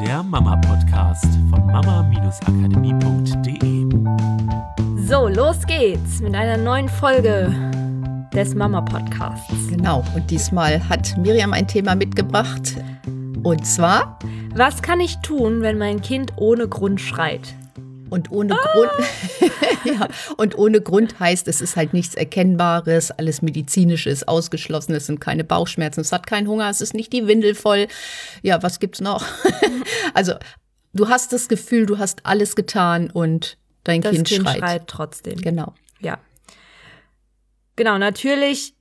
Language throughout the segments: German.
der Mama-Podcast von mama-akademie.de. So, los geht's mit einer neuen Folge des Mama-Podcasts. Genau, und diesmal hat Miriam ein Thema mitgebracht. Und zwar, Was kann ich tun, wenn mein Kind ohne Grund schreit? Und ohne Grund, ja, und ohne Grund heißt, es ist halt nichts Erkennbares, alles Medizinisches ausgeschlossen, es sind keine Bauchschmerzen, es hat keinen Hunger, es ist nicht die Windel voll. Ja, was gibt's noch? also, du hast das Gefühl, du hast alles getan und dein Das kind, Kind schreit. schreit trotzdem. Genau. Ja. Genau, natürlich,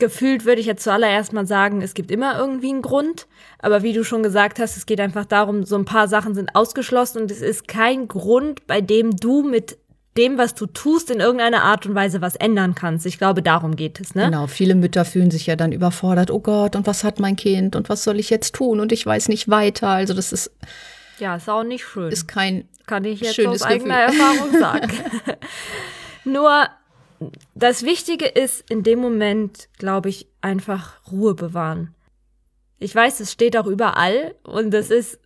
gefühlt würde ich jetzt zuallererst mal sagen, es gibt immer irgendwie einen Grund. Aber wie du schon gesagt hast, es geht einfach darum, so ein paar Sachen sind ausgeschlossen und es ist kein Grund, bei dem du mit dem, was du tust, in irgendeiner Art und Weise was ändern kannst. Ich glaube, darum geht es, ne? Genau, viele Mütter fühlen sich ja dann überfordert. Oh Gott, und was hat mein Kind und was soll ich jetzt tun? Und ich weiß nicht weiter. Also das ist, Ja, ist auch nicht schön. ist kein Kann ich jetzt Schönes aus eigener Erfahrung sagen. Nur das Wichtige ist in dem Moment, glaube ich, einfach Ruhe bewahren. Ich weiß, es steht auch überall und es ist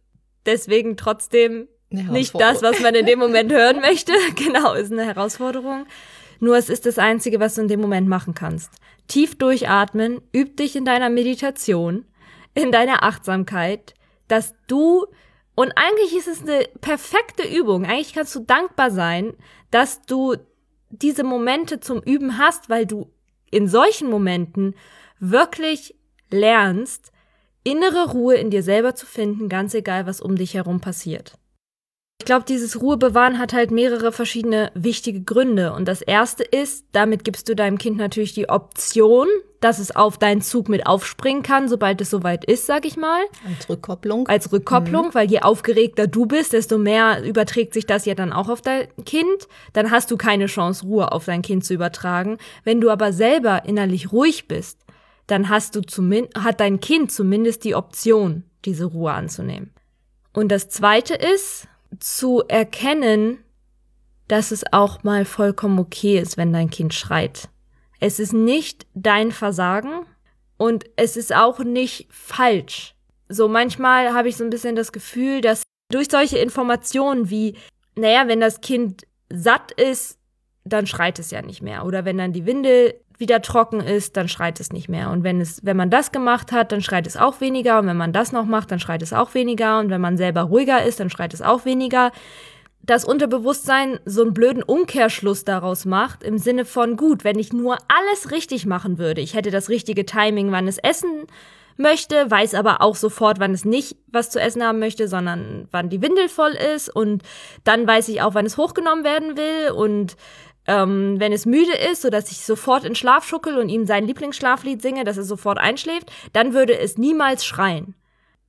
deswegen trotzdem nicht das, was man in dem Moment hören möchte. Genau, ist eine Herausforderung. Nur es ist das Einzige, was du in dem Moment machen kannst. Tief durchatmen, üb dich in deiner Meditation, in deiner Achtsamkeit, dass du, und eigentlich ist es eine perfekte Übung, eigentlich kannst du dankbar sein, dass du diese Momente zum Üben hast, weil du in solchen Momenten wirklich lernst, innere Ruhe in dir selber zu finden, ganz egal, was um dich herum passiert. Ich glaube, dieses Ruhebewahren hat halt mehrere verschiedene wichtige Gründe. Und das erste ist, damit gibst du deinem Kind natürlich die Option, dass es auf deinen Zug mit aufspringen kann, sobald es soweit ist, sag ich mal. Als Rückkopplung. Als Rückkopplung, weil je aufgeregter du bist, desto mehr überträgt sich das ja dann auch auf dein Kind. Dann hast du keine Chance, Ruhe auf dein Kind zu übertragen. Wenn du aber selber innerlich ruhig bist, dann hast du zumindest, hat dein Kind zumindest die Option, diese Ruhe anzunehmen. Und das zweite ist, zu erkennen, dass es auch mal vollkommen okay ist, wenn dein Kind schreit. Es ist nicht dein Versagen und es ist auch nicht falsch. So manchmal habe ich so ein bisschen das Gefühl, dass durch solche Informationen wie, naja, wenn das Kind satt ist, dann schreit es ja nicht mehr. Oder wenn dann die Windel wieder trocken ist, dann schreit es nicht mehr. Und wenn es, wenn man das gemacht hat, dann schreit es auch weniger. Und wenn man das noch macht, dann schreit es auch weniger. Und wenn man selber ruhiger ist, dann schreit es auch weniger. Das Unterbewusstsein so einen blöden Umkehrschluss daraus macht, im Sinne von, gut, wenn ich nur alles richtig machen würde, ich hätte das richtige Timing, wann es essen möchte, weiß aber auch sofort, wann es nicht was zu essen haben möchte, sondern wann die Windel voll ist und dann weiß ich auch, wann es hochgenommen werden will und ähm, wenn es müde ist, sodass ich sofort in Schlaf schuckel und ihm sein Lieblingsschlaflied singe, dass er sofort einschläft, dann würde es niemals schreien.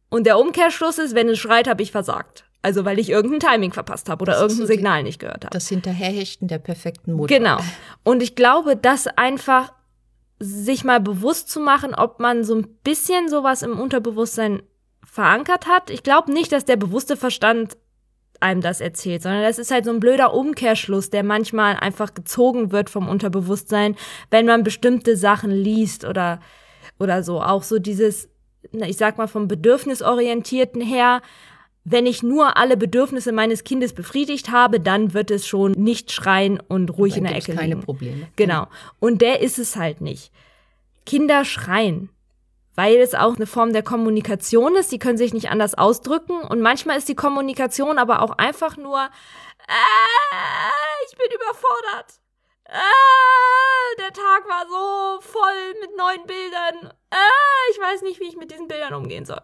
Und der Umkehrschluss ist, wenn es schreit, habe ich versagt. Also weil ich irgendein Timing verpasst habe oder Das irgendein Signal nicht gehört habe. Das Hinterherhechten der perfekten Mutter. Genau. Und ich glaube, das einfach sich mal bewusst zu machen, ob man so ein bisschen sowas im Unterbewusstsein verankert hat. Ich glaube nicht, dass der bewusste Verstand einem das erzählt, sondern das ist halt so ein blöder Umkehrschluss, der manchmal einfach gezogen wird vom Unterbewusstsein, wenn man bestimmte Sachen liest oder, oder so. Auch so dieses, ich sag mal, vom Bedürfnisorientierten her, wenn ich nur alle Bedürfnisse meines Kindes befriedigt habe, dann wird es schon nicht schreien und ruhig Dann in der Ecke keine liegen. Probleme. Genau. Und der ist es halt nicht. Kinder schreien, weil es auch eine Form der Kommunikation ist. Sie können sich nicht anders ausdrücken. Und manchmal ist die Kommunikation aber auch einfach nur, äh, ich bin überfordert. Äh, der Tag war so voll mit neuen Bildern. Äh, ich weiß nicht, wie ich mit diesen Bildern umgehen soll.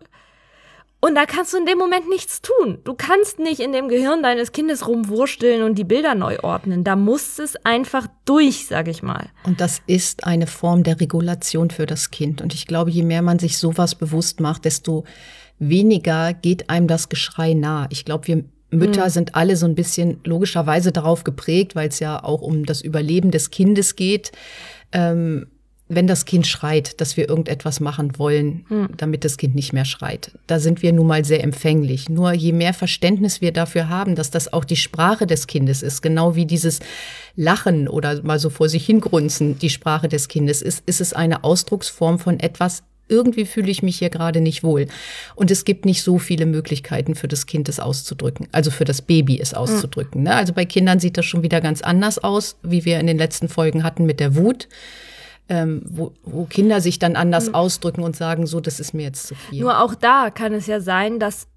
Und da kannst du in dem Moment nichts tun. Du kannst nicht in dem Gehirn deines Kindes rumwursteln und die Bilder neu ordnen. Da muss es einfach durch, sag ich mal. Und das ist eine Form der Regulation für das Kind. Und ich glaube, je mehr man sich sowas bewusst macht, desto weniger geht einem das Geschrei nah. Ich glaube, wir Mütter sind alle so ein bisschen logischerweise darauf geprägt, weil es ja auch um das Überleben des Kindes geht. Ähm, wenn das Kind schreit, dass wir irgendetwas machen wollen, damit das Kind nicht mehr schreit. Da sind wir nun mal sehr empfänglich. Nur je mehr Verständnis wir dafür haben, dass das auch die Sprache des Kindes ist, genau wie dieses Lachen oder mal so vor sich hingrunzen die Sprache des Kindes ist, ist es eine Ausdrucksform von etwas irgendwie fühle ich mich hier gerade nicht wohl. Und es gibt nicht so viele Möglichkeiten für das Kind, es auszudrücken, also für das Baby es auszudrücken. Ne? Also bei Kindern sieht das schon wieder ganz anders aus, wie wir in den letzten Folgen hatten mit der Wut. Ähm, wo, wo Kinder sich dann anders mhm. ausdrücken und sagen, so, das ist mir jetzt zu viel. Nur auch da kann es ja sein, dass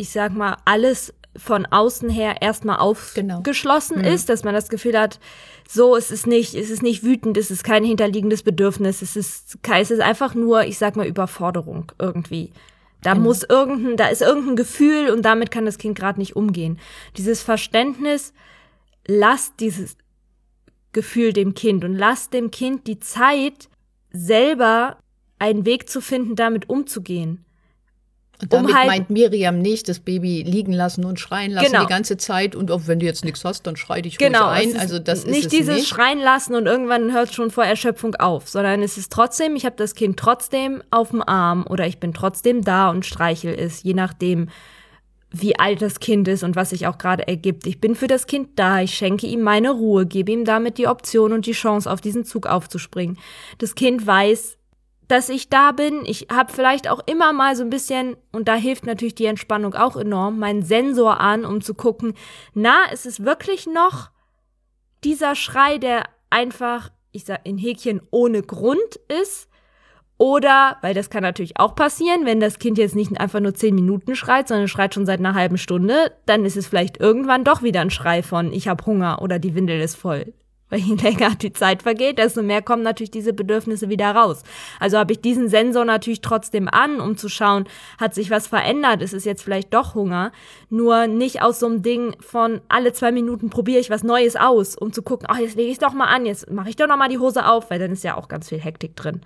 ich sag mal, alles von außen her erstmal aufgeschlossen genau. mhm. ist, dass man das Gefühl hat, so, es ist nicht, es ist nicht wütend, es ist kein hinterliegendes Bedürfnis, es ist, es ist einfach nur, ich sag mal, Überforderung irgendwie. Da genau. muss irgendein, da ist irgendein Gefühl und damit kann das Kind gerade nicht umgehen. Dieses Verständnis, lasst dieses Gefühl dem Kind und lasst dem Kind die Zeit, selber einen Weg zu finden, damit umzugehen. Und damit um halt, meint Miriam nicht das Baby liegen lassen und schreien lassen genau. die ganze Zeit und auch wenn du jetzt nichts hast, dann schrei dich genau, ein. Also das nicht ist dieses nicht. Schreien lassen und irgendwann hört es schon vor Erschöpfung auf, sondern es ist trotzdem, ich habe das Kind trotzdem auf dem Arm oder ich bin trotzdem da und streichel es, je nachdem, wie alt das Kind ist und was sich auch gerade ergibt. Ich bin für das Kind da, ich schenke ihm meine Ruhe, gebe ihm damit die Option und die Chance, auf diesen Zug aufzuspringen. Das Kind weiß, dass ich da bin. Ich habe vielleicht auch immer mal so ein bisschen, und da hilft natürlich die Entspannung auch enorm, meinen Sensor an, um zu gucken, na, ist es wirklich noch dieser Schrei, der einfach, ich sag in Häkchen, ohne Grund ist? Oder, weil das kann natürlich auch passieren, wenn das Kind jetzt nicht einfach nur zehn Minuten schreit, sondern schreit schon seit einer halben Stunde, dann ist es vielleicht irgendwann doch wieder ein Schrei von ich habe Hunger oder die Windel ist voll. Weil je länger die Zeit vergeht, desto mehr kommen natürlich diese Bedürfnisse wieder raus. Also habe ich diesen Sensor natürlich trotzdem an, um zu schauen, hat sich was verändert, ist es jetzt vielleicht doch Hunger. Nur nicht aus so einem Ding von alle zwei Minuten probiere ich was Neues aus, um zu gucken, ach, jetzt lege ich es doch mal an, jetzt mache ich doch noch mal die Hose auf, weil dann ist ja auch ganz viel Hektik drin.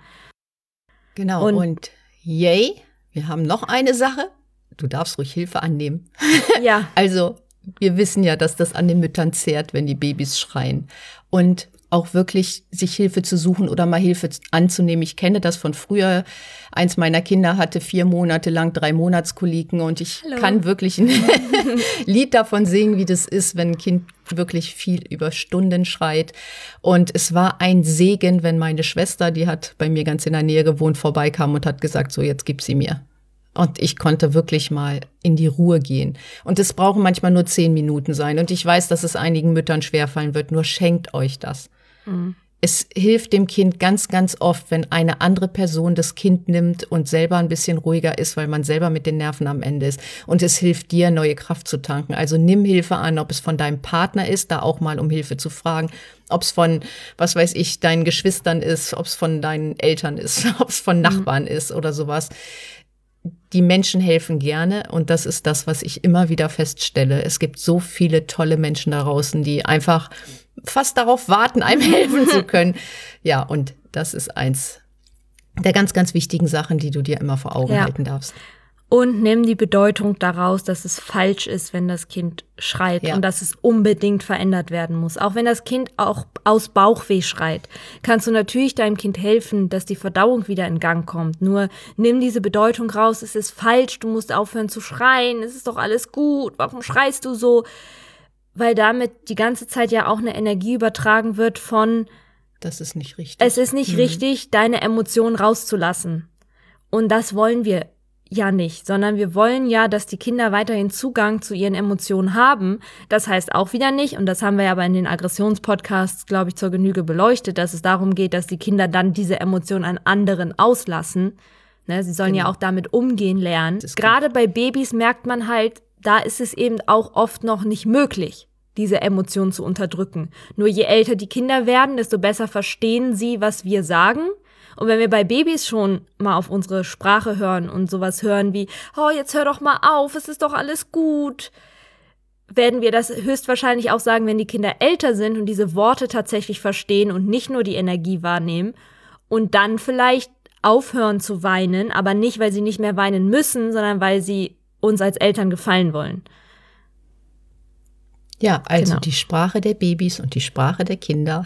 Genau, und, und yay, wir haben noch eine Sache. Du darfst ruhig Hilfe annehmen. Ja. also wir wissen ja, dass das an den Müttern zehrt, wenn die Babys schreien. Und auch wirklich sich Hilfe zu suchen oder mal Hilfe anzunehmen. Ich kenne das von früher. Eins meiner Kinder hatte vier Monate lang drei Monatskoliken und ich Hallo. kann wirklich ein Lied davon singen, wie das ist, wenn ein Kind wirklich viel über Stunden schreit. Und es war ein Segen, wenn meine Schwester, die hat bei mir ganz in der Nähe gewohnt, vorbeikam und hat gesagt, so jetzt gib sie mir. Und ich konnte wirklich mal in die Ruhe gehen. Und es brauchen manchmal nur zehn Minuten sein. Und ich weiß, dass es einigen Müttern schwerfallen wird. Nur schenkt euch das. Mhm. Es hilft dem Kind ganz, ganz oft, wenn eine andere Person das Kind nimmt und selber ein bisschen ruhiger ist, weil man selber mit den Nerven am Ende ist. Und es hilft dir, neue Kraft zu tanken. Also nimm Hilfe an, ob es von deinem Partner ist, da auch mal um Hilfe zu fragen, ob es von, was weiß ich, deinen Geschwistern ist, ob es von deinen Eltern ist, ob es von mhm. Nachbarn mhm. ist oder sowas die Menschen helfen gerne und das ist das, was ich immer wieder feststelle. Es gibt so viele tolle Menschen da draußen, die einfach fast darauf warten, einem helfen zu können. Ja, und das ist eins der ganz, ganz wichtigen Sachen, die du dir immer vor Augen ja. halten darfst und nimm die Bedeutung daraus, dass es falsch ist, wenn das Kind schreit ja. und dass es unbedingt verändert werden muss. Auch wenn das Kind auch aus Bauchweh schreit, kannst du natürlich deinem Kind helfen, dass die Verdauung wieder in Gang kommt. Nur nimm diese Bedeutung raus, es ist falsch, du musst aufhören zu schreien, es ist doch alles gut, warum schreist du so? Weil damit die ganze Zeit ja auch eine Energie übertragen wird von das ist nicht richtig. Es ist nicht mhm. richtig, deine Emotionen rauszulassen. Und das wollen wir ja nicht, sondern wir wollen ja, dass die Kinder weiterhin Zugang zu ihren Emotionen haben. Das heißt auch wieder nicht, und das haben wir ja aber in den Aggressionspodcasts, glaube ich, zur Genüge beleuchtet, dass es darum geht, dass die Kinder dann diese Emotionen an anderen auslassen. Ne, sie sollen genau. ja auch damit umgehen lernen. Gerade bei Babys merkt man halt, da ist es eben auch oft noch nicht möglich diese Emotionen zu unterdrücken. Nur je älter die Kinder werden, desto besser verstehen sie, was wir sagen und wenn wir bei Babys schon mal auf unsere Sprache hören und sowas hören wie, oh, jetzt hör doch mal auf, es ist doch alles gut, werden wir das höchstwahrscheinlich auch sagen, wenn die Kinder älter sind und diese Worte tatsächlich verstehen und nicht nur die Energie wahrnehmen und dann vielleicht aufhören zu weinen, aber nicht, weil sie nicht mehr weinen müssen, sondern weil sie uns als Eltern gefallen wollen. Ja, also genau. die Sprache der Babys und die Sprache der Kinder,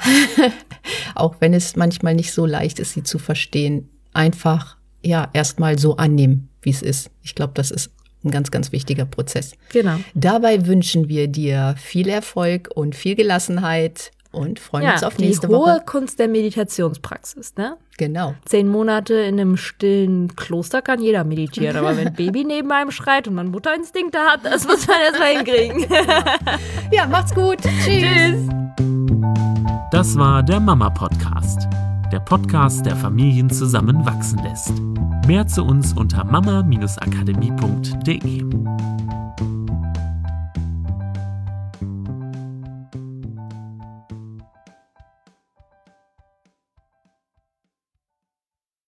auch wenn es manchmal nicht so leicht ist, sie zu verstehen, einfach ja erstmal so annehmen, wie es ist. Ich glaube, das ist ein ganz, ganz wichtiger Prozess. Genau. Dabei wünschen wir dir viel Erfolg und viel Gelassenheit und freuen Ja, uns auf die nächste hohe Woche. Kunst der Meditationspraxis, ne? Genau. Zehn Monate in einem stillen Kloster kann jeder meditieren, aber wenn Baby neben einem schreit und man Mutterinstinkte hat, das muss man erstmal hinkriegen. Ja, macht's gut. Tschüss. Das war der Mama Podcast. Der Podcast, der Familien zusammenwachsen lässt. Mehr zu uns unter mama-akademie.de.